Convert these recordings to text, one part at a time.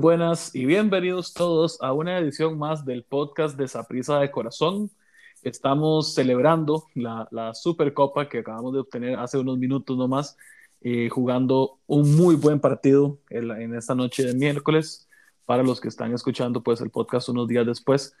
Buenas y bienvenidos todos a una edición más del podcast de Saprisa de Corazón. Estamos celebrando la, la Supercopa que acabamos de obtener hace unos minutos nomás, eh, jugando un muy buen partido en, esta noche de miércoles. Para los que están escuchando pues el podcast unos días después,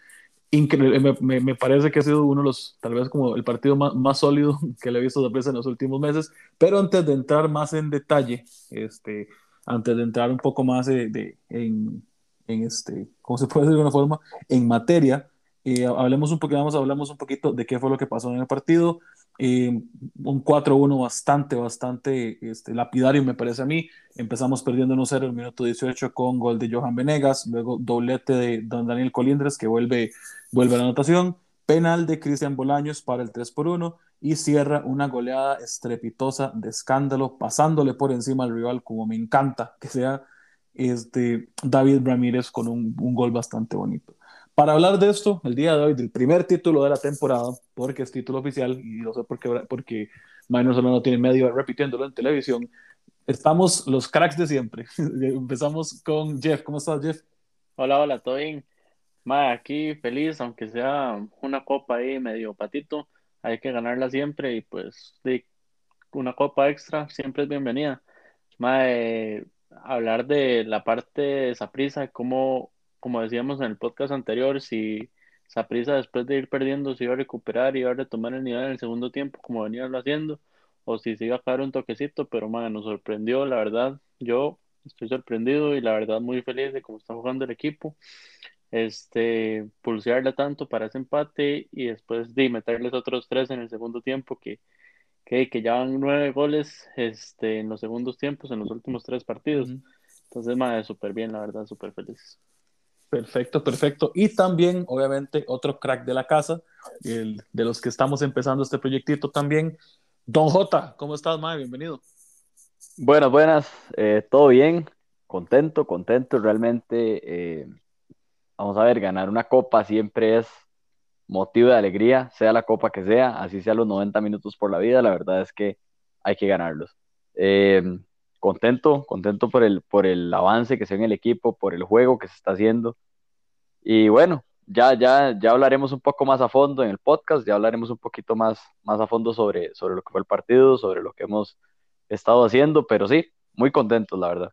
Increíble, me, parece que ha sido uno de los, tal vez como el partido más, sólido que le he visto Saprisa en los últimos meses. Pero antes de entrar más en detalle, este, antes de entrar un poco más de, en, en, este, ¿cómo se puede decir de alguna forma? En materia, eh, hablemos un poquito, vamos, hablamos un poquito de qué fue lo que pasó en el partido. Eh, un 4-1 bastante, bastante este, lapidario, me parece a mí. Empezamos perdiendo 1-0 en el minuto 18 con gol de Johan Venegas, luego doblete de Don Daniel Colindres que vuelve, vuelve a la anotación, penal de Cristian Bolaños para el 3 1 y cierra una goleada estrepitosa de escándalo, pasándole por encima al rival, como me encanta que sea este David Ramírez con un, un gol bastante bonito. Para hablar de esto, el día de hoy, del primer título de la temporada, porque es título oficial, y no sé por qué, porque Minor no tiene medio repitiéndolo en televisión, estamos los cracks de siempre. Empezamos con Jeff. ¿Cómo estás, Jeff? Hola, hola, todo bien. Ma, aquí feliz, aunque sea una copa ahí medio patito hay que ganarla siempre y pues de una copa extra siempre es bienvenida. Mae, hablar de la parte de Saprisa, como, como decíamos en el podcast anterior, si Saprisa después de ir perdiendo se iba a recuperar y iba a retomar el nivel en el segundo tiempo como venía lo haciendo, o si se iba a caer un toquecito, pero mae, nos sorprendió, la verdad, yo estoy sorprendido y la verdad muy feliz de cómo está jugando el equipo este, pulsearle tanto para ese empate y después de meterles otros tres en el segundo tiempo que, que, que ya van nueve goles este, en los segundos tiempos, en los últimos tres partidos. Entonces, madre, súper bien, la verdad, súper feliz. Perfecto, perfecto. Y también, obviamente, otro crack de la casa, el, de los que estamos empezando este proyectito también. Don J, ¿cómo estás, madre? Bienvenido. Buenas, buenas. Eh, Todo bien, contento, contento. Realmente, eh, vamos a ver, ganar una copa siempre es motivo de alegría, sea la copa que sea, así sea los 90 minutos por la vida, la verdad es que hay que ganarlos. Eh, contento, contento por el, por el avance que se ve en el equipo, por el juego que se está haciendo. Y bueno, ya, ya, ya hablaremos un poco más a fondo en el podcast, ya hablaremos un poquito más, más a fondo sobre, sobre lo que fue el partido, sobre lo que hemos estado haciendo, pero sí, muy contentos, la verdad.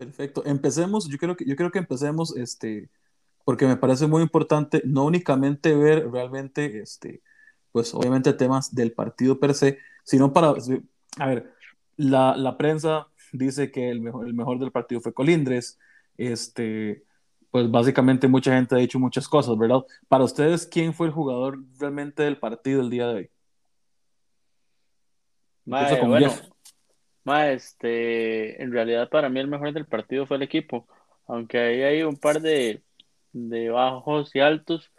Perfecto. Empecemos, yo creo que, yo creo que empecemos, este, porque me parece muy importante no únicamente ver realmente, este, pues obviamente temas del partido per se, sino para, a ver, la, la prensa dice que el mejor, el mejor del partido fue Colindres, este, pues básicamente mucha gente ha dicho muchas cosas, ¿verdad? Para ustedes, ¿quién fue el jugador realmente del partido el día de hoy? bueno, este, en realidad para mí el mejor del partido fue el equipo, aunque ahí hay un par de, de bajos y altos,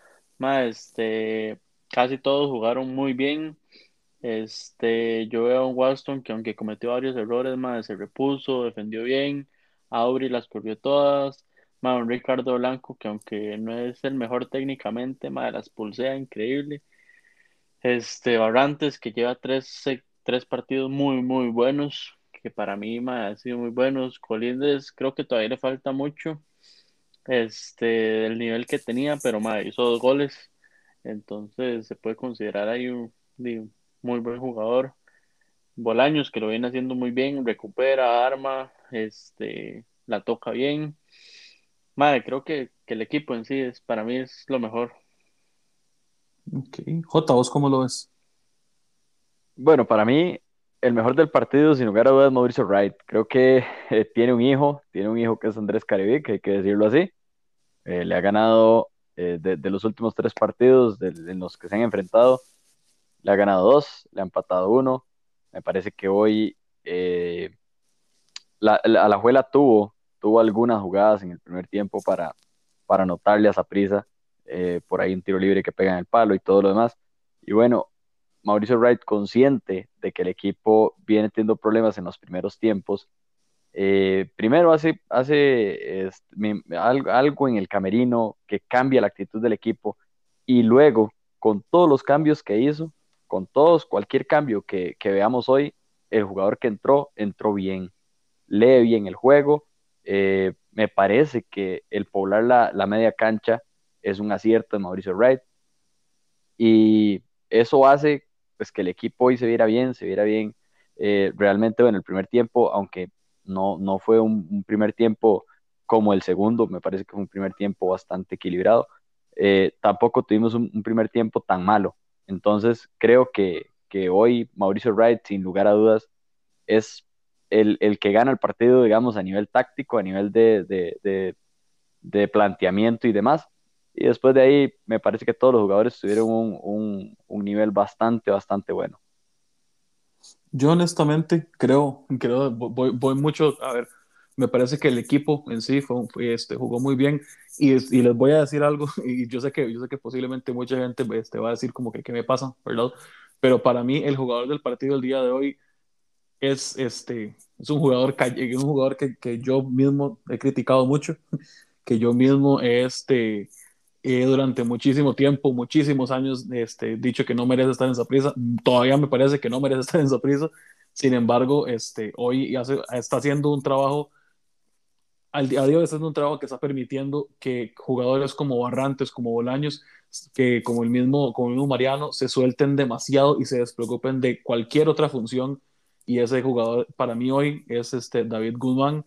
este, casi todos jugaron muy bien. Este, yo veo a un Waston que aunque cometió varios errores, más se repuso, defendió bien, Auri las corrió todas, más un Ricardo Blanco que aunque no es el mejor técnicamente, más las pulsea increíble. Este, Barrantes que lleva tres, tres partidos muy, muy buenos, que para mí ma, han sido muy buenos. Colindres creo que todavía le falta mucho este, del nivel que tenía, pero ma, hizo dos goles, entonces se puede considerar ahí un, muy buen jugador. Bolaños, que lo viene haciendo muy bien, recupera, arma, este, la toca bien. Madre, creo que, que, el equipo en sí es, para mí es lo mejor. Ok. J, ¿vos cómo lo ves? Bueno, para mí el mejor del partido, sin lugar a dudas, Mauricio Wright. Creo que eh, tiene un hijo, tiene un hijo que es Andrés Caribe, que hay que decirlo así. Eh, le ha ganado eh, de, los últimos tres partidos en los que se han enfrentado, le ha ganado dos, le ha empatado uno. Me parece que hoy la, la, Alajuela tuvo, tuvo algunas jugadas en el primer tiempo para, para anotarle a esa prisa. por ahí un tiro libre que pega en el palo y todo lo demás. Y bueno, Mauricio Wright, consciente de que el equipo viene teniendo problemas en los primeros tiempos, eh, primero hace, hace algo, en el camerino que cambia la actitud del equipo y luego, con todos los cambios que hizo, con todos, cualquier cambio que, veamos hoy, el jugador que entró, entró bien, lee bien el juego. Eh, me parece que el poblar la, la, media cancha es un acierto de Mauricio Wright y eso hace pues que el equipo hoy se viera bien, se viera bien eh, realmente en el primer tiempo, aunque no, no fue un, primer tiempo como el segundo, me parece que fue un primer tiempo bastante equilibrado, eh, tampoco tuvimos un, primer tiempo tan malo. Entonces creo que, que hoy Mauricio Wright, sin lugar a dudas, es el, el, que gana el partido, digamos, a nivel táctico, a nivel de, de, de, planteamiento y demás. Y después de ahí, me parece que todos los jugadores tuvieron un, un, un nivel bastante, bastante bueno. Yo honestamente creo, creo voy, mucho, a ver, me parece que el equipo en sí fue, este, jugó muy bien y, y, les voy a decir algo, y yo sé que, yo sé que posiblemente mucha gente este, va a decir como que qué me pasa, ¿verdad? Pero para mí el jugador del partido el día de hoy es, este, es un jugador, un jugador que, que yo mismo he criticado mucho, que yo mismo este, durante muchísimo tiempo, muchísimos años, este, dicho que no merece estar en esa prisa. Todavía me parece que no merece estar en esa prisa. Sin embargo, este, hoy está haciendo un trabajo, al día de hoy está haciendo un trabajo que está permitiendo que jugadores como Barrantes, como Bolaños, que como el mismo, como el mismo Mariano, se suelten demasiado y se despreocupen de cualquier otra función y ese jugador para mí hoy es este David Guzmán.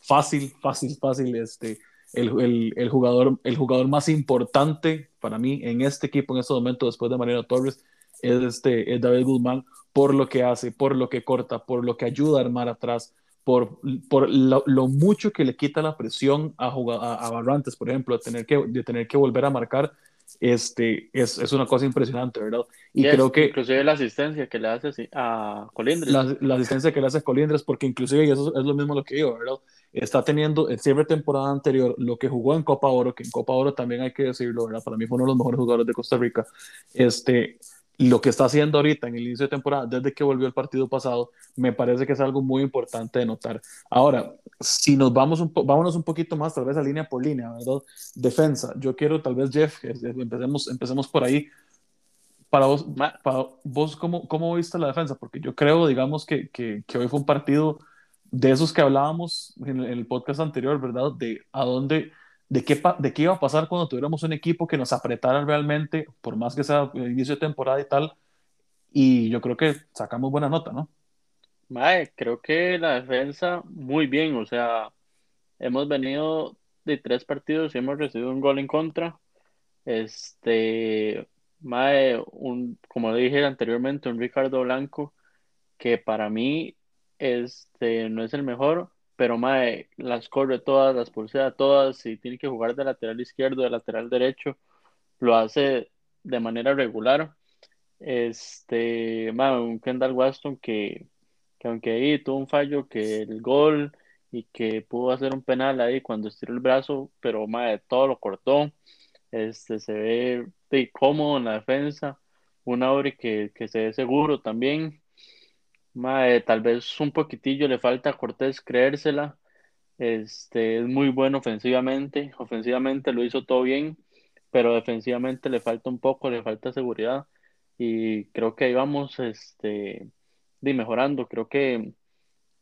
Fácil, fácil, fácil. Este, el, el, el, jugador, el jugador más importante para mí en este equipo en este momento, después de Mariano Torres, es, este, es David Guzmán por lo que hace, por lo que corta, por lo que ayuda a armar atrás, por, por lo, mucho que le quita la presión a, a, a Barrantes, por ejemplo, de tener que, de tener que volver a marcar este, es, es, una cosa impresionante, ¿verdad? Y creo que... Inclusive la asistencia que le hace a Colindres. La, la, asistencia que le hace a Colindres, porque inclusive, y eso es lo mismo lo que digo, ¿verdad? Está teniendo en siempre temporada anterior lo que jugó en Copa Oro, que en Copa Oro también hay que decirlo, ¿verdad? Para mí fue uno de los mejores jugadores de Costa Rica. Este, lo que está haciendo ahorita en el inicio de temporada, desde que volvió el partido pasado, me parece que es algo muy importante de notar. Ahora, si nos vamos un vámonos un poquito más, tal vez a línea por línea, ¿verdad? Defensa, yo quiero tal vez, Jeff, empecemos, empecemos por ahí. Para vos, para vos ¿cómo, ¿cómo viste la defensa? Porque yo creo, digamos, que, que, que hoy fue un partido de esos que hablábamos en el podcast anterior, ¿verdad? De a dónde de qué, de qué iba a pasar cuando tuviéramos un equipo que nos apretara realmente, por más que sea el inicio de temporada y tal. Y yo creo que sacamos buena nota, ¿no? Mae, creo que la defensa muy bien, o sea, hemos venido de tres partidos y hemos recibido un gol en contra. Este, Mae, un, como dije anteriormente, un Ricardo Blanco que para mí este, no es el mejor, pero mae, las corre todas, las pulsea todas, si tiene que jugar de lateral izquierdo, de lateral derecho, lo hace de manera regular. Este, mae, un Kendall Waston que, que aunque ahí tuvo un fallo, que el gol y que pudo hacer un penal ahí cuando estiró el brazo, pero mae, todo lo cortó. Este, se ve cómodo en la defensa, un Auri que, que se ve seguro también tal vez un poquitillo le falta a Cortés creérsela. Este, es muy bueno ofensivamente. Ofensivamente lo hizo todo bien, pero defensivamente le falta un poco, le falta seguridad. Y creo que ahí vamos este, mejorando. Creo que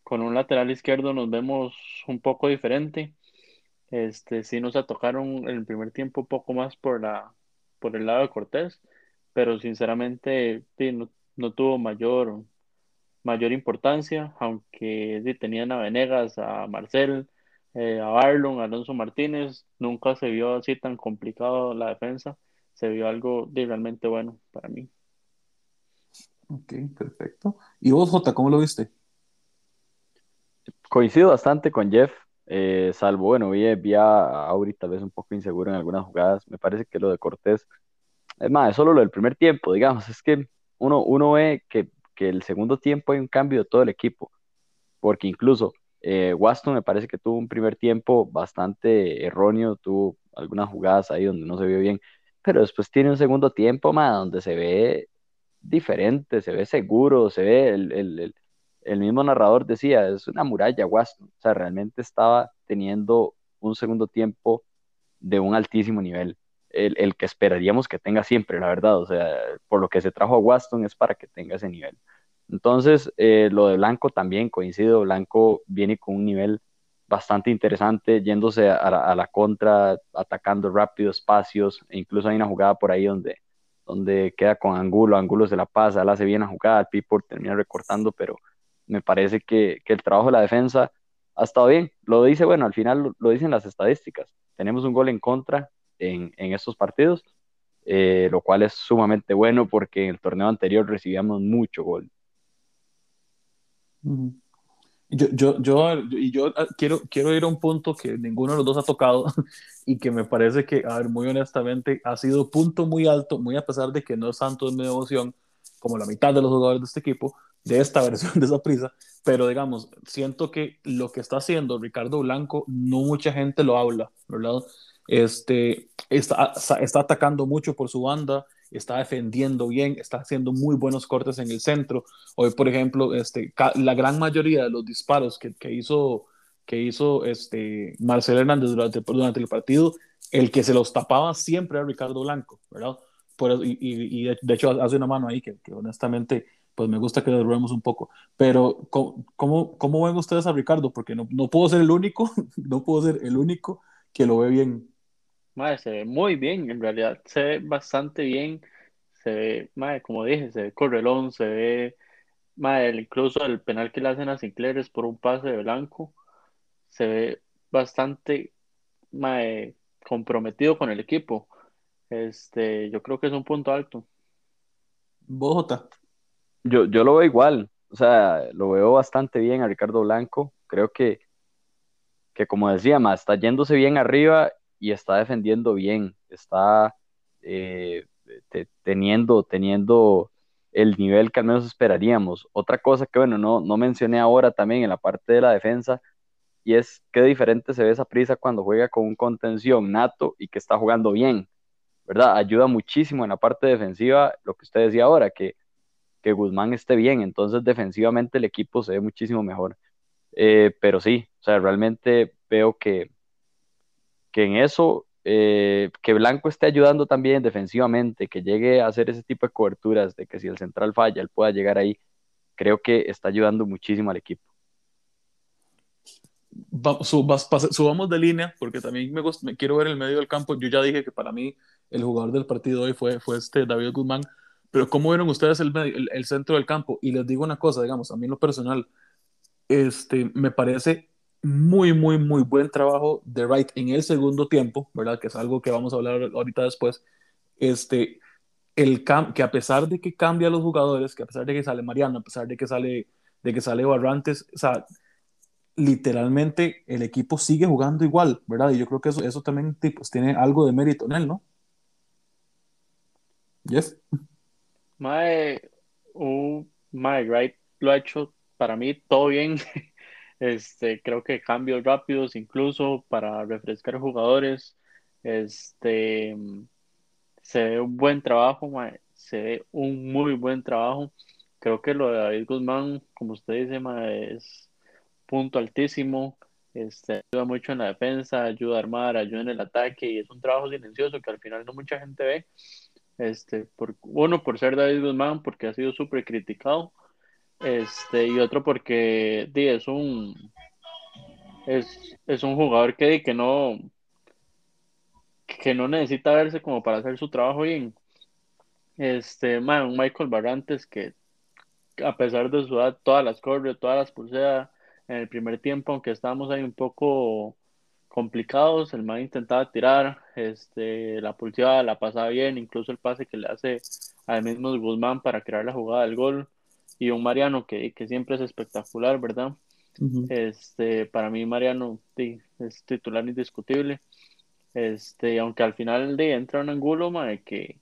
con un lateral izquierdo nos vemos un poco diferente. Este, sí nos tocaron en el primer tiempo un poco más por, la, por el lado de Cortés, pero sinceramente no, no tuvo mayor mayor importancia, aunque tenían a Venegas, a Marcel, eh, a Barlon, a Alonso Martínez, nunca se vio así tan complicado la defensa, se vio algo realmente bueno para mí. Ok, perfecto. ¿Y vos, Jota, cómo lo viste? Coincido bastante con Jeff, eh, salvo, bueno, vi, vi a Auri tal vez un poco inseguro en algunas jugadas, me parece que lo de Cortés, es más, es solo lo del primer tiempo, digamos, es que uno, uno ve que que el segundo tiempo hay un cambio de todo el equipo, porque incluso eh, Waston me parece que tuvo un primer tiempo bastante erróneo, tuvo algunas jugadas ahí donde no se vio bien, pero después tiene un segundo tiempo más donde se ve diferente, se ve seguro, se ve el, el, el, mismo narrador decía, es una muralla Waston, o sea, realmente estaba teniendo un segundo tiempo de un altísimo nivel el, que esperaríamos que tenga siempre, la verdad. O sea, por lo que se trajo a Waston es para que tenga ese nivel. Entonces, eh, lo de Blanco también coincido. Blanco viene con un nivel bastante interesante, yéndose a, la, contra, atacando rápido espacios, e incluso hay una jugada por ahí donde, donde queda con Angulo, Angulo se la pasa, la hace bien la jugada, el termina recortando, pero me parece que, el trabajo de la defensa ha estado bien. Lo dice, bueno, al final lo, dicen las estadísticas. Tenemos un gol en contra en, en estos partidos, eh, lo cual es sumamente bueno porque en el torneo anterior recibíamos mucho gol. Yo, yo, yo, y yo ah, quiero, quiero ir a un punto que ninguno de los dos ha tocado y que me parece que, a ver, muy honestamente, ha sido punto muy alto, muy a pesar de que no es tanto de mi devoción como la mitad de los jugadores de este equipo, de esta versión de esa prisa, pero digamos, siento que lo que está haciendo Ricardo Blanco, no mucha gente lo habla, ¿verdad? Este, está, está atacando mucho por su banda, está defendiendo bien, está haciendo muy buenos cortes en el centro. Hoy, por ejemplo, este, la gran mayoría de los disparos que, que hizo, que hizo este, Marcelo Hernández durante, durante el partido, el que se los tapaba siempre era Ricardo Blanco, ¿verdad? Por, y, y, de hecho hace una mano ahí que, que honestamente pues me gusta que lo robemos un poco. Pero, ¿cómo, cómo, ven ustedes a Ricardo? Porque no, no puedo ser el único, no puedo ser el único que lo ve bien. Madre, se ve muy bien, en realidad se ve bastante bien. Se ve, madre, como dije, se ve correlón, se ve, madre, incluso el penal que le hacen a Sinclair es por un pase de blanco. Se ve bastante, madre, comprometido con el equipo. Este, yo creo que es un punto alto. Bogotá. Yo, yo lo veo igual, o sea, lo veo bastante bien a Ricardo Blanco. Creo que, que como decía, más está yéndose bien arriba y está defendiendo bien, está eh, teniendo, teniendo el nivel que al menos esperaríamos. Otra cosa que, bueno, no, no mencioné ahora también en la parte de la defensa, y es qué diferente se ve esa prisa cuando juega con un contención nato y que está jugando bien, ¿verdad? Ayuda muchísimo en la parte defensiva, lo que usted decía ahora, que, que Guzmán esté bien, entonces defensivamente el equipo se ve muchísimo mejor. Eh, pero sí, o sea, realmente veo que, que en eso, eh, que Blanco esté ayudando también defensivamente, que llegue a hacer ese tipo de coberturas, de que si el central falla, él pueda llegar ahí, creo que está ayudando muchísimo al equipo. subamos de línea, porque también me, me, quiero ver el medio del campo. Yo ya dije que para mí el jugador del partido hoy fue, fue este David Guzmán, pero ¿cómo vieron ustedes el, centro del campo? Y les digo una cosa, digamos, a mí lo personal, este, me parece muy, muy, muy buen trabajo de Wright en el segundo tiempo, ¿verdad? Que es algo que vamos a hablar ahorita después. Este, el que a pesar de que cambia los jugadores, que a pesar de que sale Mariano, a pesar de que sale, de que sale Barrantes, o sea, literalmente el equipo sigue jugando igual, ¿verdad? Y yo creo que eso, eso también pues, tiene algo de mérito en él, ¿no? Yes. Mae, uh, Mae Wright lo ha hecho para mí todo bien. Este, creo que cambios rápidos incluso para refrescar jugadores. Este, se ve un buen trabajo, se ve un muy buen trabajo. Creo que lo de David Guzmán, como usted dice, es punto altísimo. Este, ayuda mucho en la defensa, ayuda a armar, ayuda en el ataque y es un trabajo silencioso que al final no mucha gente ve. Este, por, uno por ser David Guzmán, porque ha sido súper criticado, este, y otro porque es un es, un jugador que, que no que no necesita verse como para hacer su trabajo bien. Este, man, un Michael Barrantes que a pesar de su edad, todas las corre, todas las pulsea en el primer tiempo, aunque estábamos ahí un poco complicados, el man intentaba tirar, este, la pulseaba, la pasaba bien, incluso el pase que le hace al mismo Guzmán para crear la jugada del gol y un Mariano que, siempre es espectacular, ¿verdad? Este, para mí Mariano es titular indiscutible. Este, aunque al final de entra un Angulo, que,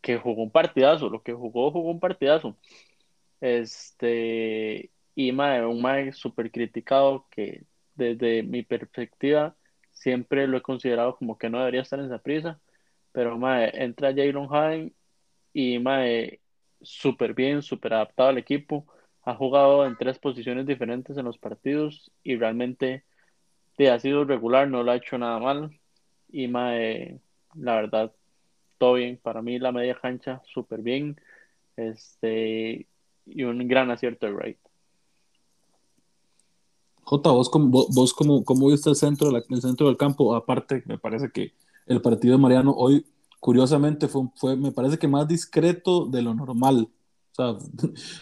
que jugó un partidazo, lo que jugó, jugó un partidazo. Este, y un mae súper criticado que desde mi perspectiva siempre lo he considerado como que no debería estar en esa prisa, pero mae, entra Jalen Hine y mae, súper bien, súper adaptado al equipo. Ha jugado en tres posiciones diferentes en los partidos y realmente ha sido regular, no lo ha hecho nada mal. Y mae, la verdad, todo bien. Para mí la media cancha súper bien. Este, y un gran acierto de Wright. Jota, vos, como, vos, como, cómo viste el centro, el centro del campo, aparte, me parece que el partido de Mariano hoy, curiosamente, fue, me parece que más discreto de lo normal. O sea,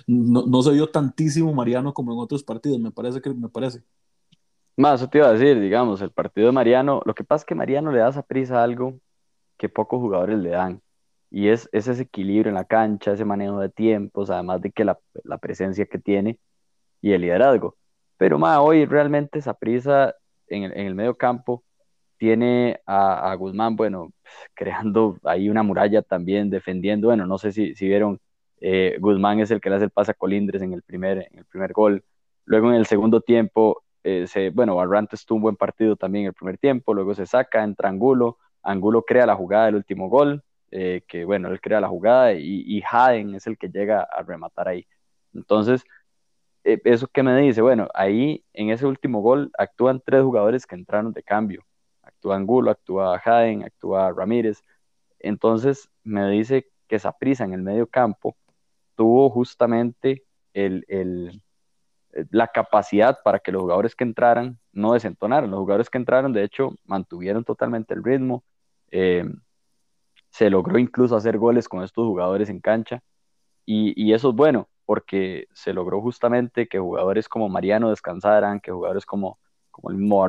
no, no se vio tantísimo Mariano como en otros partidos, me parece que me parece. Más, eso te iba a decir, digamos, el partido de Mariano, lo que pasa es que Mariano le da esa prisa algo que pocos jugadores le dan, y es, ese equilibrio en la cancha, ese manejo de tiempos, además de que la, la presencia que tiene y el liderazgo. Pero más hoy realmente esa prisa en el, en el medio campo tiene a, Guzmán, bueno, creando ahí una muralla también, defendiendo, bueno, no sé si, vieron, eh, Guzmán es el que le hace el pase a Colindres en el primer, en el primer gol. Luego en el segundo tiempo, eh, se, bueno, Barrantes tuvo un buen partido también en el primer tiempo, luego se saca, entra Angulo, Angulo crea la jugada del último gol, eh, que bueno, él crea la jugada y, y es el que llega a rematar ahí. Entonces, eh, eso que me dice, bueno, ahí en ese último gol actúan tres jugadores que entraron de cambio. Actúa Angulo, actúa Jaden, actúa Ramírez. Entonces me dice que prisa en el medio campo tuvo justamente el, el, la capacidad para que los jugadores que entraran no desentonaran. Los jugadores que entraron, de hecho, mantuvieron totalmente el ritmo. Eh, se logró incluso hacer goles con estos jugadores en cancha. Y, eso es bueno porque se logró justamente que jugadores como Mariano descansaran, que jugadores como, como el mismo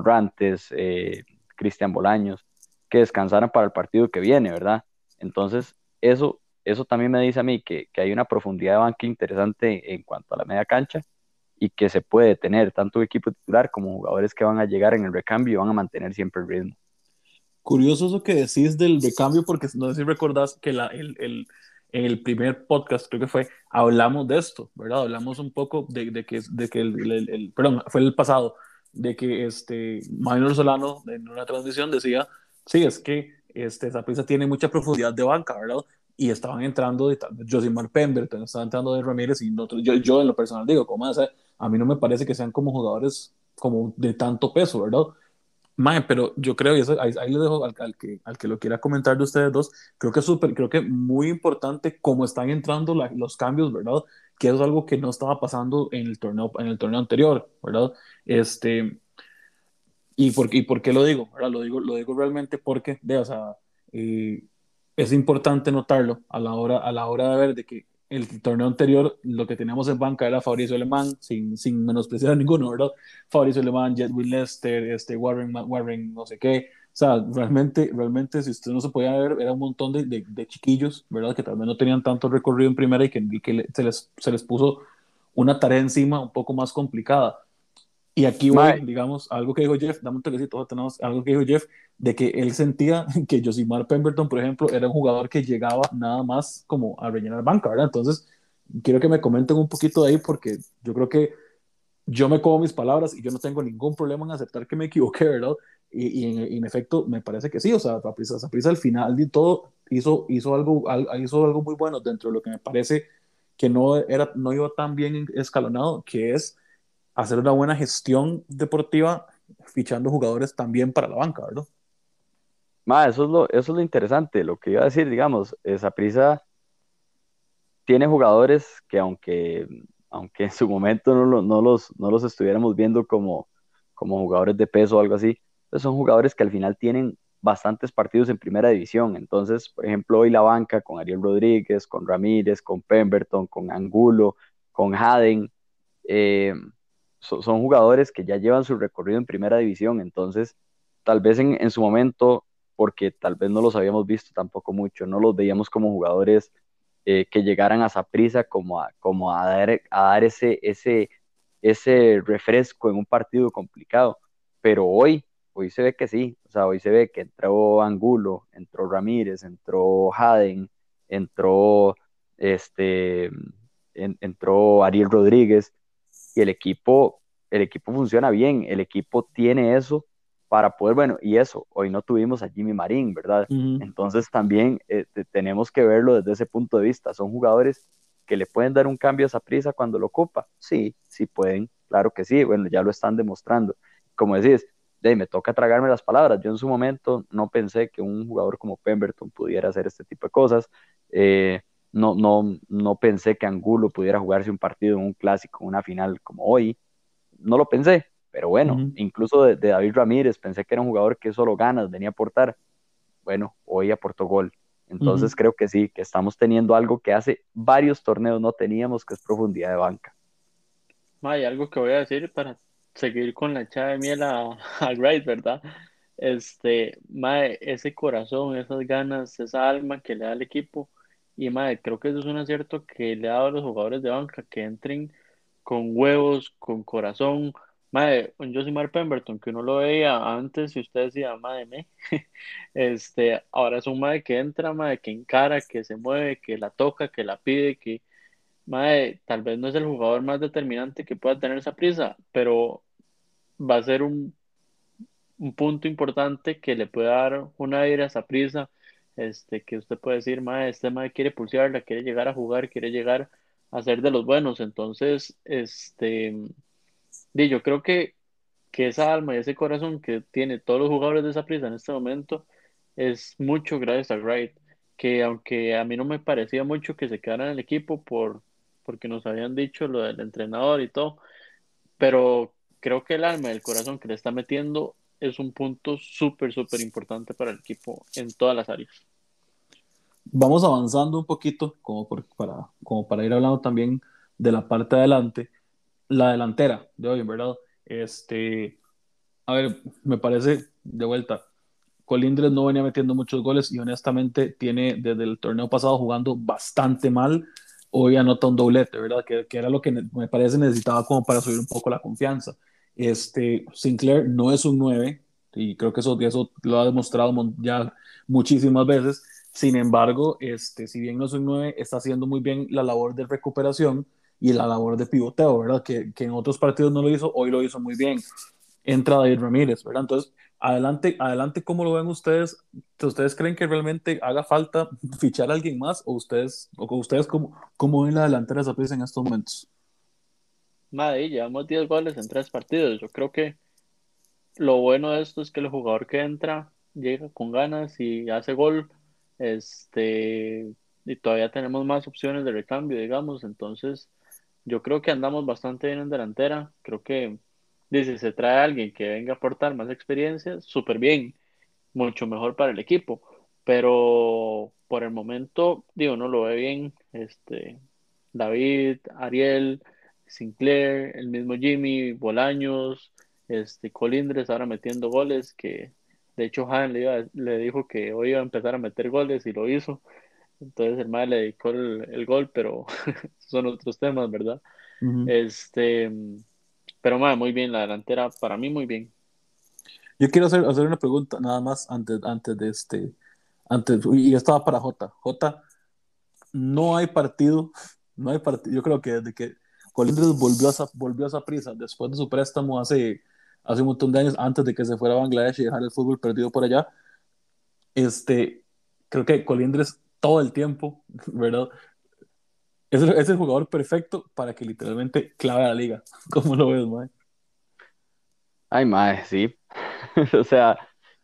Cristian Bolaños, que descansaran para el partido que viene, ¿verdad? Entonces, eso, eso también me dice a mí que, que hay una profundidad de banca interesante en cuanto a la media cancha y que se puede tener tanto equipo titular como jugadores que van a llegar en el recambio y van a mantener siempre el ritmo. Curioso eso que decís del recambio, porque no sé si recordás que la, el, el en el primer podcast, creo que fue, hablamos de esto, ¿verdad? Hablamos un poco de, de que, de que el, el, perdón, fue el pasado, de que este, Maynor Solano en una transmisión decía, sí, es que este, esa pieza tiene mucha profundidad de banca, ¿verdad? Y estaban entrando de Josimar Pemberton, estaban entrando de Ramírez y yo, yo en lo personal digo, ¿cómo hacer? A mí no me parece que sean como jugadores como de tanto peso, ¿verdad? Mae, pero yo creo, y eso, ahí, ahí le dejo al, al, que, al que lo quiera comentar de ustedes dos, creo que es súper, creo que muy importante cómo están entrando la, los cambios, ¿verdad? Que eso es algo que no estaba pasando en el torneo, en el torneo anterior, ¿verdad? Este, y por, y por qué lo digo, ¿verdad? Lo digo, lo digo realmente porque, de, o sea, eh, es importante notarlo a la hora, a la hora de ver de que el torneo anterior lo que teníamos en banca era Fabricio Alemán, sin, sin menospreciar ninguno, ¿verdad? Fabricio Alemán, Will Lester, este, Warren, Warren, no sé qué. O sea, realmente, realmente, si usted no se podía ver, era un montón de, de, de chiquillos, ¿verdad? Que tal vez no tenían tanto recorrido en primera y que, y que se, les, se les puso una tarea encima un poco más complicada. Y aquí voy, digamos, algo que dijo Jeff, dame un toquecito, tenemos algo que dijo Jeff, de que él sentía que Josimar Pemberton, por ejemplo, era un jugador que llegaba nada más como a rellenar banca, ¿verdad? Entonces, quiero que me comenten un poquito de ahí porque yo creo que yo me como mis palabras y yo no tengo ningún problema en aceptar que me equivoqué, ¿verdad? Y, y, en, y en, efecto, me parece que sí, o sea, Saprissa, Saprissa al final de todo hizo, hizo, algo, hizo algo muy bueno dentro de lo que me parece que no, era, no iba tan bien escalonado, que es hacer una buena gestión deportiva fichando jugadores también para la banca, ¿verdad? Eso, es lo, eso es lo interesante, lo que iba a decir, digamos, esa prisa tiene jugadores que aunque, aunque en su momento no, no, los, no los estuviéramos viendo como, como jugadores de peso o algo así, pues son jugadores que al final tienen bastantes partidos en primera división. Entonces, por ejemplo, hoy la banca con Ariel Rodríguez, con Ramírez, con Pemberton, con Angulo, con Haden, eh, son jugadores que ya llevan su recorrido en primera división, entonces tal vez en, en, su momento, porque tal vez no los habíamos visto tampoco mucho, no los veíamos como jugadores eh, que llegaran a esa prisa como a, como a dar, a dar ese, ese, ese refresco en un partido complicado, pero hoy, hoy se ve que sí, o sea, hoy se ve que entró Angulo, entró Ramírez, entró Haden, entró, este, en, entró Ariel Rodríguez, y el equipo, el equipo funciona bien, el equipo tiene eso para poder, bueno, y eso, hoy no tuvimos a Jimmy Marín, ¿verdad? Uh -huh. Entonces también eh, tenemos que verlo desde ese punto de vista. Son jugadores que le pueden dar un cambio a esa prisa cuando lo ocupa. Sí, sí pueden, claro que sí, bueno, ya lo están demostrando. Como decís, de, me toca tragarme las palabras. Yo en su momento no pensé que un jugador como Pemberton pudiera hacer este tipo de cosas. Eh, no, no, no pensé que Angulo pudiera jugarse un partido en un clásico, una final como hoy. No lo pensé, Pero bueno, incluso de, David Ramírez, pensé que era un jugador que solo ganas, venía a aportar. Bueno, hoy aportó gol. Entonces creo que sí, que estamos teniendo algo que hace varios torneos no teníamos, que es profundidad de banca. Hay algo que voy a decir para seguir con la echada de miel a, a Wright, ¿verdad? Este, mae, ese corazón, esas ganas, esa alma que le da al equipo. Y mae, creo que eso es un acierto que le ha dado a los jugadores de banca que entren con huevos, con corazón. Mae, un Josimar Pemberton, que uno lo veía antes y usted decía, madre me, este, ahora es un mae que entra, mae, que encara, que se mueve, que la toca, que la pide, que, mae, tal vez no es el jugador más determinante que pueda tener esa prisa, pero va a ser un un punto importante que le puede dar una aire a esa prisa, este, que usted puede decir, mae, este mae quiere pulsearla, quiere llegar a jugar, quiere llegar a ser de los buenos. Entonces, este, yo creo que, que esa alma y ese corazón que tiene todos los jugadores de esa prisa en este momento es mucho gracias a Wright, que aunque a mí no me parecía mucho que se quedara en el equipo por, porque nos habían dicho lo del entrenador y todo, pero creo que el alma y el corazón que le está metiendo es un punto súper, súper importante para el equipo en todas las áreas. Vamos avanzando un poquito, como, para, como para ir hablando también de la parte de adelante, la delantera de hoy, ¿verdad? Este, a ver, me parece de vuelta. Colindres no venía metiendo muchos goles y honestamente tiene desde el torneo pasado jugando bastante mal. Hoy anota un doblete, ¿verdad? Que, que era lo que me parece necesitaba como para subir un poco la confianza. Este, Sinclair no es un 9 y creo que eso, eso lo ha demostrado ya muchísimas veces. Sin embargo, este, si bien no es un 9, está haciendo muy bien la labor de recuperación y la labor de pivoteo, ¿verdad? Que, que en otros partidos no lo hizo, hoy lo hizo muy bien. Entra David Ramírez, ¿verdad? Entonces, adelante, adelante, ¿cómo lo ven ustedes? ¿Ustedes creen que realmente haga falta fichar a alguien más o ustedes, o ustedes cómo, cómo ven la delantera de Zapriza en estos momentos? Madre, llevamos 10 goles en 3 partidos. Yo creo que lo bueno de esto es que el jugador que entra llega con ganas y hace gol. Este, y todavía tenemos más opciones de recambio, digamos. Entonces, yo creo que andamos bastante bien en delantera. Creo que, dice, se trae alguien que venga a aportar más experiencia, súper bien, mucho mejor para el equipo. Pero por el momento, digo, no lo ve bien. Este, David, Ariel, Sinclair, el mismo Jimmy, Bolaños, este, Colindres ahora metiendo goles, que de hecho Han le, le dijo que hoy iba a empezar a meter goles y lo hizo. Entonces el madre le dedicó el, gol, pero son otros temas, ¿verdad? Este, pero madre, muy bien, la delantera, para mí muy bien. Yo quiero hacer, hacer una pregunta nada más antes, antes de este, antes, y estaba para J. J, no hay partido, no hay partido, yo creo que desde que Colindres volvió a, volvió prisa después de su préstamo hace, hace un montón de años, antes de que se fuera a Bangladesh y dejar el fútbol perdido por allá. Este, creo que Colindres todo el tiempo, ¿verdad? Es el, es el jugador perfecto para que literalmente clave a la liga. ¿Cómo lo ves, Mae? Ay, Mae, sí. o sea,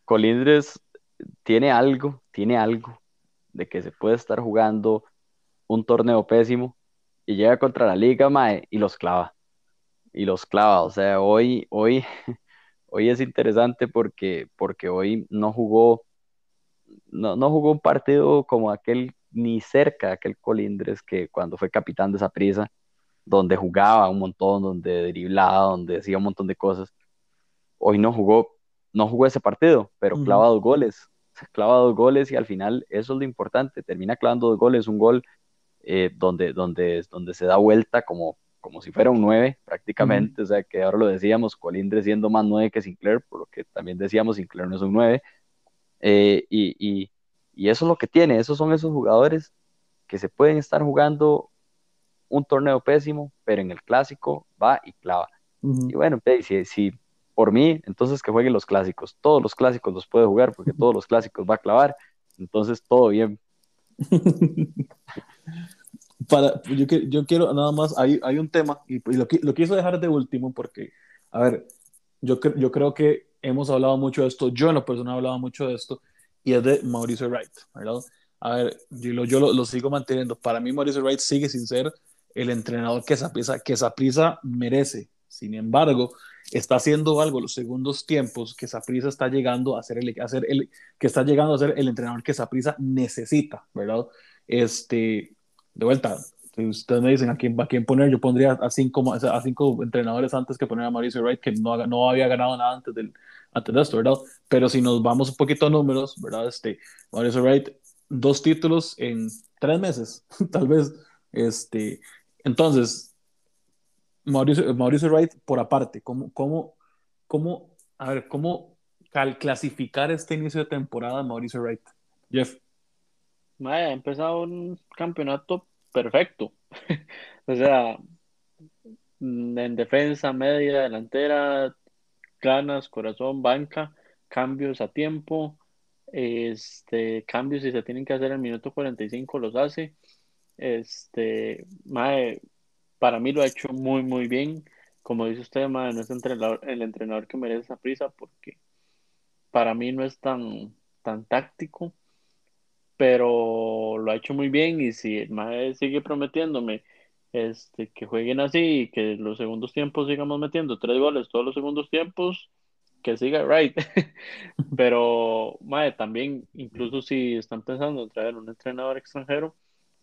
Colindres tiene algo, tiene algo de que se puede estar jugando un torneo pésimo y llega contra la liga, mae, y los clava. Y los clava. O sea, hoy, hoy, hoy es interesante porque, porque hoy no jugó, no, no jugó un partido como aquel, ni cerca de aquel Colindres que cuando fue capitán de esa prisa, donde jugaba un montón, donde driblaba, donde hacía un montón de cosas. Hoy no jugó, no jugó ese partido, pero clava dos goles. Clava dos goles y al final eso es lo importante. Termina clavando dos goles, un gol eh, donde, donde, donde se da vuelta como, como si fuera un 9 prácticamente, o sea que ahora lo decíamos, Colindre siendo más 9 que Sinclair, por lo que también decíamos, Sinclair no es un 9, eh, y, y, y, eso es lo que tiene, esos son esos jugadores que se pueden estar jugando un torneo pésimo, pero en el clásico va y clava. Y bueno, si, si por mí, entonces que jueguen los clásicos, todos los clásicos los puede jugar porque todos los clásicos va a clavar, entonces todo bien. para, yo, yo quiero nada más, hay, hay un tema, y, lo, lo quiso dejar de último porque, a ver, yo, yo creo que hemos hablado mucho de esto, yo en lo personal he hablado mucho de esto, y es de Mauricio Wright, ¿verdad? A ver, yo, lo, yo lo, sigo manteniendo. Para mí, Mauricio Wright sigue sin ser el entrenador que esa que esa merece, Sin embargo, está haciendo algo los segundos tiempos que Saprisa está llegando a ser el, a ser el que está llegando a ser el entrenador que Saprisa necesita, ¿verdad? Este, de vuelta, si ustedes me dicen a quién, a quién poner, yo pondría a cinco, a cinco entrenadores antes que poner a Mauricio Wright, que no, no había ganado nada antes, del, antes de esto, ¿verdad? Pero si nos vamos un poquito a números, ¿verdad? Este, Mauricio Wright, dos títulos en tres meses, tal vez. Este, entonces, Mauricio, Mauricio Wright, por aparte, ¿cómo, cómo, cómo, a ver, cómo clasificar este inicio de temporada Mauricio Wright? Jeff. Ha empezado un campeonato perfecto. o sea, en defensa, media, delantera, ganas, corazón, banca, cambios a tiempo, este, cambios si se tienen que hacer en el minuto 45 los hace. Este, para mí lo ha hecho muy, muy bien. Como dice usted, mae, no es entrenador, el entrenador que merece esa prisa porque para mí no es tan, tan táctico pero lo ha hecho muy bien y si el Mae sigue prometiéndome este, que jueguen así y que los segundos tiempos sigamos metiendo tres goles todos los segundos tiempos, que siga right. pero Mae, también, incluso si están pensando en traer un entrenador extranjero,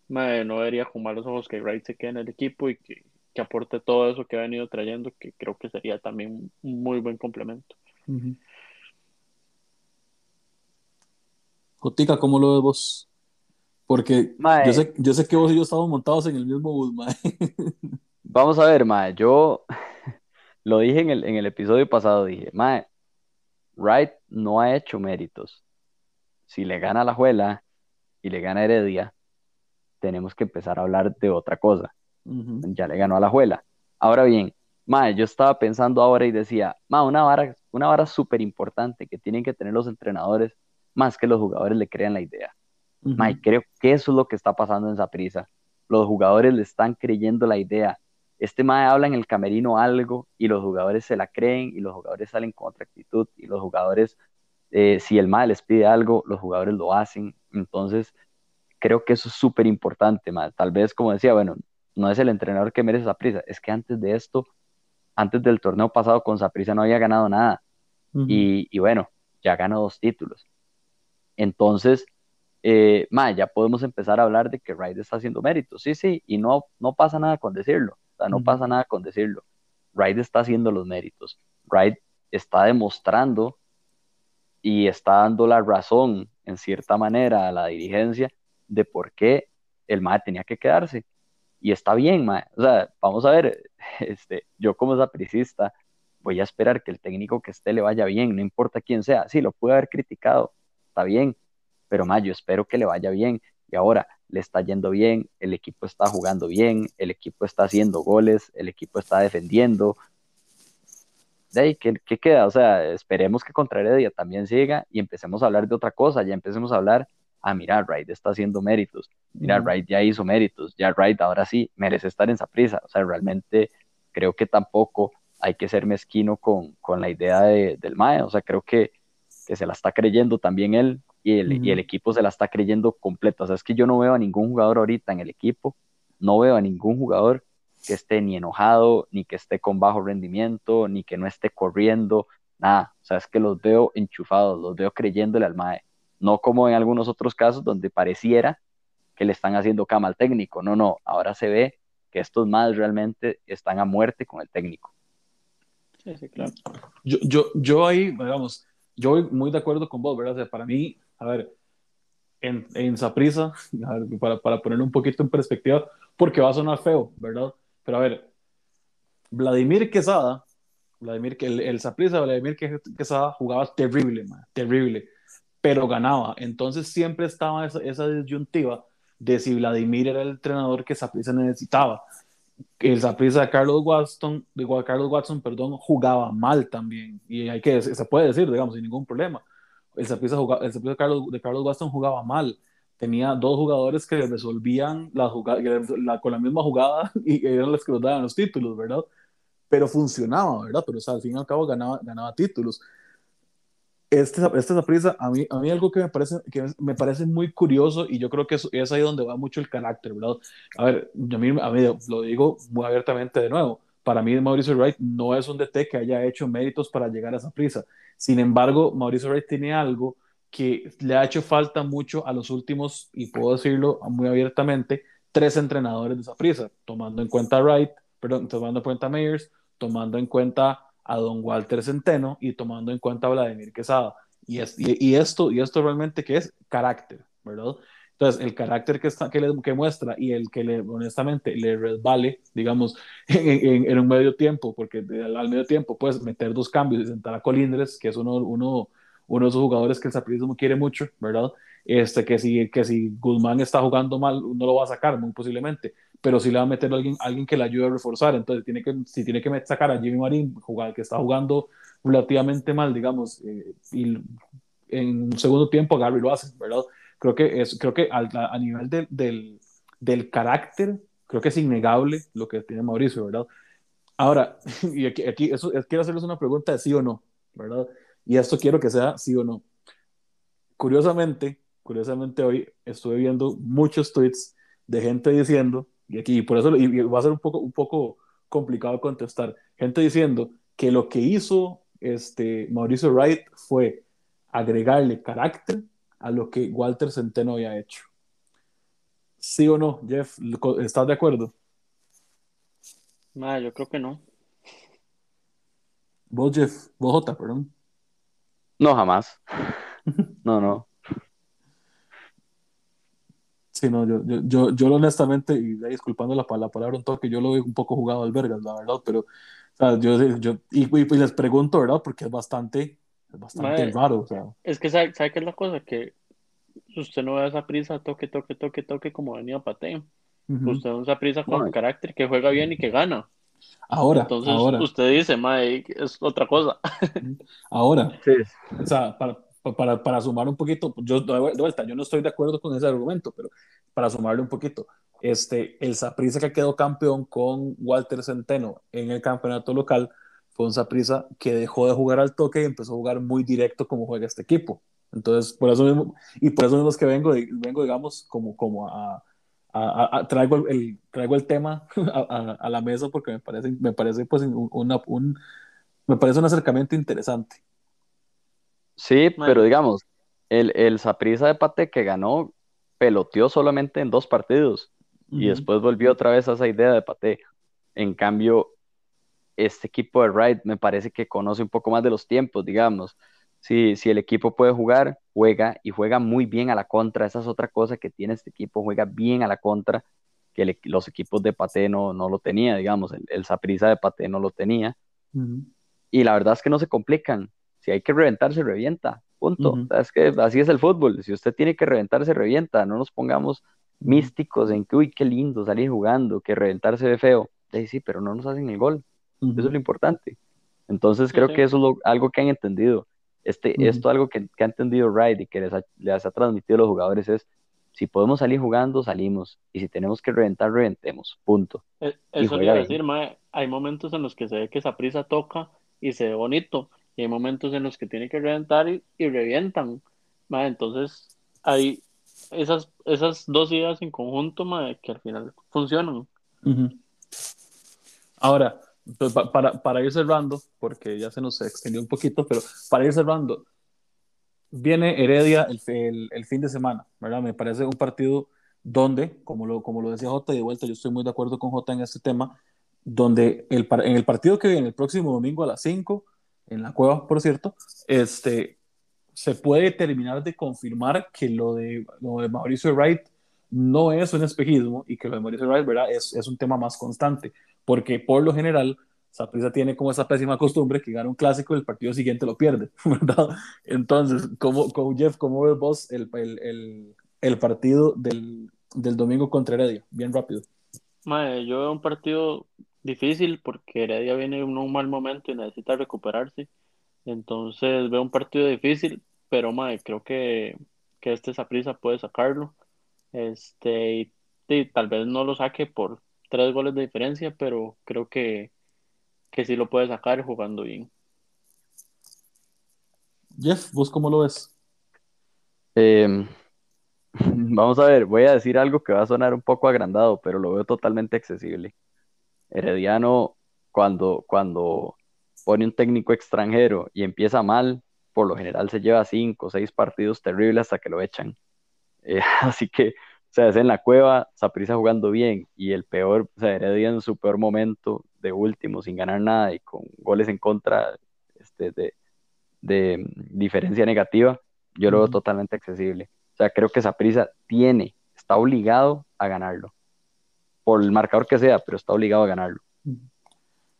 Mae, no debería con los ojos que Wright se quede en el equipo y que, que, aporte todo eso que ha venido trayendo, que creo que sería también un muy buen complemento. Jotica, ¿cómo lo ves vos? Porque yo sé, yo sé, que vos y yo estamos montados en el mismo bus, mae. Vamos a ver, mae, yo lo dije en el, en el episodio pasado, dije, mae, Wright no ha hecho méritos. Si le gana la Juela y le gana Heredia, tenemos que empezar a hablar de otra cosa. Ya le ganó a la Juela. Ahora bien, mae, yo estaba pensando ahora y decía, mae, una vara, una vara súper importante que tienen que tener los entrenadores más que los jugadores le crean la idea. creo que eso es lo que está pasando en esa prisa. Los jugadores le están creyendo la idea. Este Mae habla en el camerino algo y los jugadores se la creen y los jugadores salen con otra actitud y los jugadores, eh, si el Mae les pide algo, los jugadores lo hacen. Entonces, creo que eso es súper importante, Tal vez, como decía, bueno, no es el entrenador que merece prisa, es que antes de esto, antes del torneo pasado con Saprisa no había ganado nada. y, y, bueno, ya ganó dos títulos. Entonces, eh, ya podemos empezar a hablar de que Wright está haciendo méritos. Sí, sí, y no, no pasa nada con decirlo. O sea, no pasa nada con decirlo. Wright está haciendo los méritos. Wright está demostrando y está dando la razón, en cierta manera, a la dirigencia de por qué el MAE tenía que quedarse. Y está bien, MAE. O sea, vamos a ver, este, yo como sapricista voy a esperar que el técnico que esté le vaya bien, no importa quién sea. Sí, lo puede haber criticado, está bien, pero más yo espero que le vaya bien y ahora le está yendo bien, el equipo está jugando bien, el equipo está haciendo goles, el equipo está defendiendo. De ahí, ¿qué, queda? O sea, esperemos que contra Heredia también siga y empecemos a hablar de otra cosa, ya empecemos a hablar, ah, mira, Wright está haciendo méritos, mira, Wright ya hizo méritos, ya Wright ahora sí merece estar en esa prisa, o sea, realmente creo que tampoco hay que ser mezquino con, con la idea de, del MAE, o sea, creo que que se la está creyendo también él y el, y el equipo se la está creyendo completa. O sea, es que yo no veo a ningún jugador ahorita en el equipo, no veo a ningún jugador que esté ni enojado, ni que esté con bajo rendimiento, ni que no esté corriendo, nada. O sea, es que los veo enchufados, los veo creyéndole al MAE. No como en algunos otros casos donde pareciera que le están haciendo cama al técnico. No, no, ahora se ve que estos MAEs realmente están a muerte con el técnico. Sí, sí, claro. Yo, yo, yo ahí, digamos, yo voy muy de acuerdo con vos, ¿verdad? O sea, para mí, a ver, en, en Saprisa, para, para poner un poquito en perspectiva, porque va a sonar feo, ¿verdad? Pero a ver, Vladimir Quesada, Vladimir, el, el Saprisa, Vladimir Quesada jugaba terrible, man, terrible, pero ganaba. Entonces siempre estaba esa, esa disyuntiva de si Vladimir era el entrenador que Saprisa necesitaba el Zaprisa Carlos Watson, de Carlos Watson, perdón, jugaba mal también. Y hay que, se puede decir, digamos, sin ningún problema. El Zaprisa, de, Carlos, de Carlos Watson jugaba mal. Tenía dos jugadores que resolvían la jugada, la, con la misma jugada y eran los que nos daban los títulos, ¿verdad? Pero funcionaba, ¿verdad? Pero o sea, al fin y al cabo ganaba, ganaba títulos este, esta prisa, a mí, a mí algo que me parece, que me parece muy curioso y yo creo que es, es ahí donde va mucho el carácter, ¿verdad? A ver, a mí, a mí lo digo muy abiertamente de nuevo, para mí Mauricio Wright no es un DT que haya hecho méritos para llegar a esa prisa. Sin embargo, Mauricio Wright tiene algo que le ha hecho falta mucho a los últimos, y puedo decirlo muy abiertamente, tres entrenadores de esa prisa, tomando en cuenta Wright, perdón, tomando en cuenta Meyers, tomando en cuenta a Don Walter Centeno y tomando en cuenta a Vladimir Quesada. Y, es, y, esto, y esto realmente que es carácter, ¿verdad? Entonces, el carácter que, está, que, le, que muestra y el que le, honestamente le resbale, digamos, en, en, un medio tiempo, porque al medio tiempo puedes meter dos cambios y sentar a Colindres, que es uno, uno, uno de esos jugadores que el Saprissa quiere mucho, ¿verdad? Este, que, si, que si Guzmán está jugando mal, no lo va a sacar, muy posiblemente, pero sí le va a meter a alguien, alguien que le ayude a reforzar. Entonces, tiene que, si tiene que sacar a Jimmy Marín, jugar, que está jugando relativamente mal, digamos, eh, y en un segundo tiempo Gary lo hace, ¿verdad? Creo que, es, creo que a, a nivel de, del, del carácter, creo que es innegable lo que tiene Mauricio, ¿verdad? Ahora, y aquí, aquí eso, quiero hacerles una pregunta de sí o no, ¿verdad? Y esto quiero que sea sí o no. Curiosamente, curiosamente hoy estuve viendo muchos tweets de gente diciendo, y aquí por eso y va a ser un poco, un poco complicado contestar, gente diciendo que lo que hizo este Mauricio Wright fue agregarle carácter a lo que Walter Centeno había hecho. ¿Sí o no, Jeff? ¿Estás de acuerdo? yo creo que no. Vos, Jeff, vos, Jota, perdón. No, jamás. No, no. Sí, no, yo, yo, yo, yo honestamente, y disculpando la, la, palabra un toque, yo lo veo un poco jugado al vergas, la verdad, pero, o sea, yo, yo y, y, les pregunto, ¿verdad? Porque es bastante, es bastante raro, o sea. Es que, ¿sabe, ¿sabe qué es la cosa? Que usted no ve esa prisa, toque, toque, toque, toque, como venía Pate. Usted ve esa prisa con carácter que juega bien y que gana. Ahora, Entonces, ahora. usted dice, mae, es otra cosa. Ahora, sí. o sea, para, para, para, sumar un poquito, yo de vuelta, yo no estoy de acuerdo con ese argumento, pero para sumarle un poquito, este, el Saprisa que quedó campeón con Walter Centeno en el campeonato local fue un Saprisa que dejó de jugar al toque y empezó a jugar muy directo como juega este equipo. Entonces, por eso mismo, y por eso mismo es que vengo, vengo digamos, como, como a, a, a, traigo, el, traigo el tema a, la mesa porque me parece, me parece, pues, una, un, me parece un acercamiento interesante. Sí, pero digamos, el, el Saprisa de Pate que ganó peloteó solamente en dos partidos y después volvió otra vez a esa idea de Pate. En cambio, este equipo de Wright me parece que conoce un poco más de los tiempos, digamos. Si, si el equipo puede jugar, juega y juega muy bien a la contra. Esa es otra cosa que tiene este equipo, juega bien a la contra, que los equipos de Pate no, no lo tenía, digamos, el, el Saprisa de Pate no lo tenía. Y la verdad es que no se complican. Si hay que reventar, se revienta. Punto. Es que así es el fútbol. Si usted tiene que reventar, se revienta. No nos pongamos místicos en que, uy, qué lindo salir jugando, que reventarse ve feo. Sí, sí, pero no nos hacen el gol. Eso es lo importante. Entonces creo que eso es algo que han entendido. Este, Esto algo que, ha entendido Wright y que les ha, les ha transmitido a los jugadores es, si podemos salir jugando, salimos. Y si tenemos que reventar, reventemos. Punto. Eh, eso quiere decir, mae, hay momentos en los que se ve que esa prisa toca y se ve bonito. Y hay momentos en los que tiene que reventar y, revientan. Mae, entonces hay esas, esas dos ideas en conjunto que al final funcionan. Ahora, para, para, ir cerrando, porque ya se nos extendió un poquito, pero para ir cerrando, viene Heredia el, el, fin de semana, ¿verdad? Me parece un partido donde, como lo, como lo decía Jota, y de vuelta yo estoy muy de acuerdo con Jota en este tema, donde el, en el partido que viene el próximo domingo a las 5, en la cueva, por cierto, este, se puede terminar de confirmar que lo de, lo de Mauricio Wright no es un espejismo y que lo de Mauricio Wright ¿verdad? Es, es un tema más constante porque por lo general Saprissa tiene como esa pésima costumbre que gana un clásico y el partido siguiente lo pierde, ¿verdad? Entonces, ¿cómo, Jeff, cómo ves vos el, el, el, partido del, del, domingo contra Heredia? Bien rápido. Mae, yo veo un partido difícil porque Heredia viene en un mal momento y necesita recuperarse. Entonces veo un partido difícil, pero mae, creo que, que este Saprissa puede sacarlo. Este, y tal vez no lo saque por tres goles de diferencia, pero creo que, que sí lo puede sacar jugando bien. Jeff, ¿vos cómo lo ves? Em, vamos a ver, voy a decir algo que va a sonar un poco agrandado, pero lo veo totalmente accesible. Herediano cuando, cuando pone un técnico extranjero y empieza mal, por lo general se lleva cinco o seis partidos terribles hasta que lo echan. Eh, así que, o sea, es en la cueva, Saprisa jugando bien y el peor, o sea, Heredia en su peor momento de último, sin ganar nada y con goles en contra este, de, de diferencia negativa, yo lo veo totalmente accesible. O sea, creo que Saprisa tiene, está obligado a ganarlo. Por el marcador que sea, pero está obligado a ganarlo.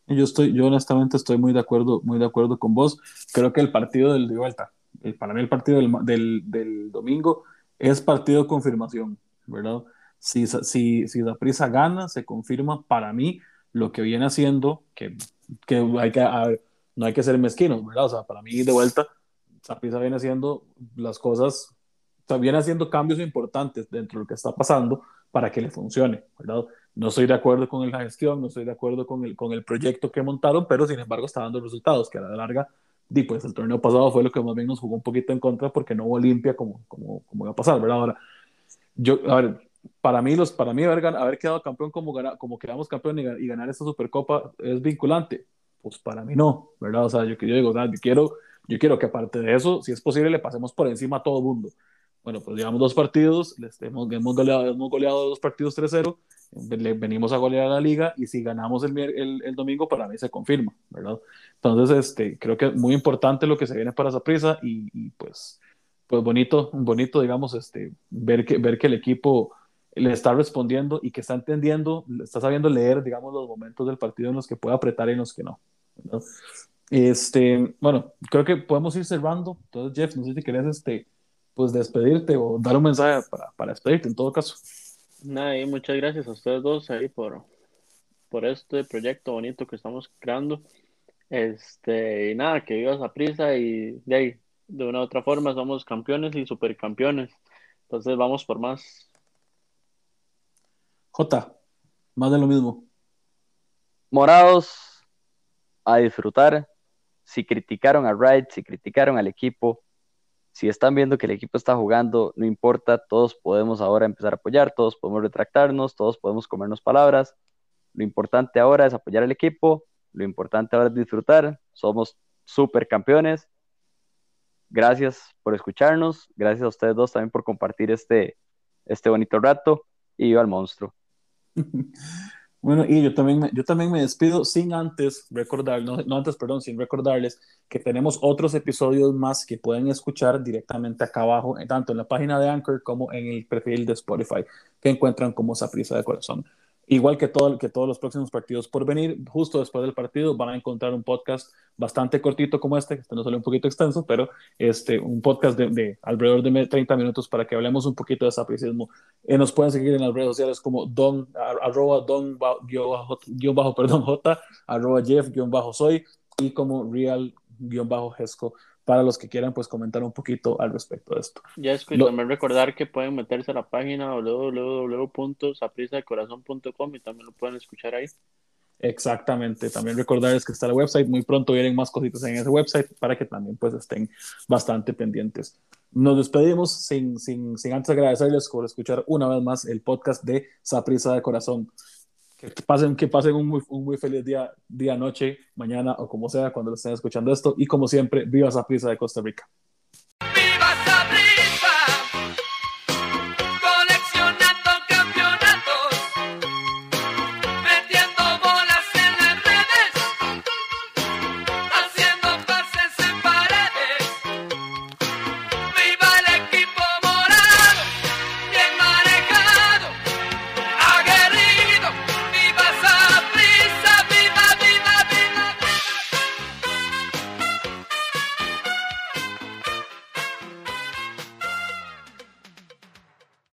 Yo estoy, yo honestamente estoy muy de acuerdo, muy de acuerdo con vos. Creo que el partido del de vuelta, el, para mí el partido del, del, del, domingo es partido confirmación, ¿verdad? Si, si, si la prisa gana, se confirma para mí lo que viene haciendo, que, que hay que, no hay que ser mezquino, ¿verdad? O sea, para mí de vuelta, Saprissa viene haciendo las cosas, o sea, viene haciendo cambios importantes dentro de lo que está pasando para que le funcione, ¿verdad? No estoy de acuerdo con la gestión, no estoy de acuerdo con el, con el proyecto que montaron, pero sin embargo está dando resultados que a la larga, di, pues el torneo pasado fue lo que más bien nos jugó un poquito en contra porque no hubo limpia como, como, como iba a pasar, ¿verdad? Ahora, yo, a ver, para mí, los, para mí haber, haber quedado campeón como, como quedamos campeón y, y, ganar esta Supercopa es vinculante. Pues para mí no, ¿verdad? O sea, yo, yo digo, yo quiero, yo quiero que aparte de eso, si es posible, le pasemos por encima a todo mundo. Bueno, pues llevamos dos partidos, les hemos, hemos, goleado, hemos goleado dos partidos 3-0 venimos a golear a la liga y si ganamos el, el, el, domingo para mí se confirma, ¿verdad? Entonces, este, creo que es muy importante lo que se viene para esa prisa y, pues, pues bonito, bonito, digamos, este, ver que, ver que el equipo le está respondiendo y que está entendiendo, está sabiendo leer, digamos, los momentos del partido en los que puede apretar y en los que no. Este, bueno, creo que podemos ir cerrando. Entonces, Jeff, no sé si querés, este, pues despedirte o dar un mensaje para, para despedirte en todo caso. Nada, y muchas gracias a ustedes dos ahí por, por este proyecto bonito que estamos creando. Este, y nada, que vivas a prisa y de ahí, de una u otra forma, somos campeones y supercampeones. Entonces vamos por más. J, más de lo mismo. Morados, a disfrutar. Si criticaron a Wright, si criticaron al equipo, si están viendo que el equipo está jugando, no importa, todos podemos ahora empezar a apoyar, todos podemos retractarnos, todos podemos comernos palabras. Lo importante ahora es apoyar al equipo, lo importante ahora es disfrutar, somos super campeones. Gracias por escucharnos, gracias a ustedes dos también por compartir este, este bonito rato y viva el monstruo. Bueno, y yo también, me, yo también me despido sin antes recordar, no, antes, perdón, sin recordarles que tenemos otros episodios más que pueden escuchar directamente acá abajo, tanto en la página de Anchor como en el perfil de Spotify, que encuentran como Saprisa de Corazón. Igual que, todo, que todos los próximos partidos por venir, justo después del partido van a encontrar un podcast bastante cortito como este, que este no sale un poquito extenso, pero este, un podcast de, de alrededor de 30 minutos para que hablemos un poquito de sapricismo. Eh, nos pueden seguir en las redes sociales como don, arroba don, guion bajo, perdón, j, arroba jeff, guion bajo soy, y como real, guion bajo jesco para los que quieran pues comentar un poquito al respecto de esto. Ya es que también recordar que pueden meterse a la página www.saprisadecorazon.com y también lo pueden escuchar ahí. Exactamente, también recordarles que está el website, muy pronto vienen más cositas en ese website para que también pues estén bastante pendientes. Nos despedimos sin, sin, sin antes agradecerles por escuchar una vez más el podcast de Saprisa de Corazón. Que pasen, que pasen un, muy, feliz día, día, noche, mañana o como sea cuando lo estén escuchando esto. Y como siempre, viva esa prisa de Costa Rica.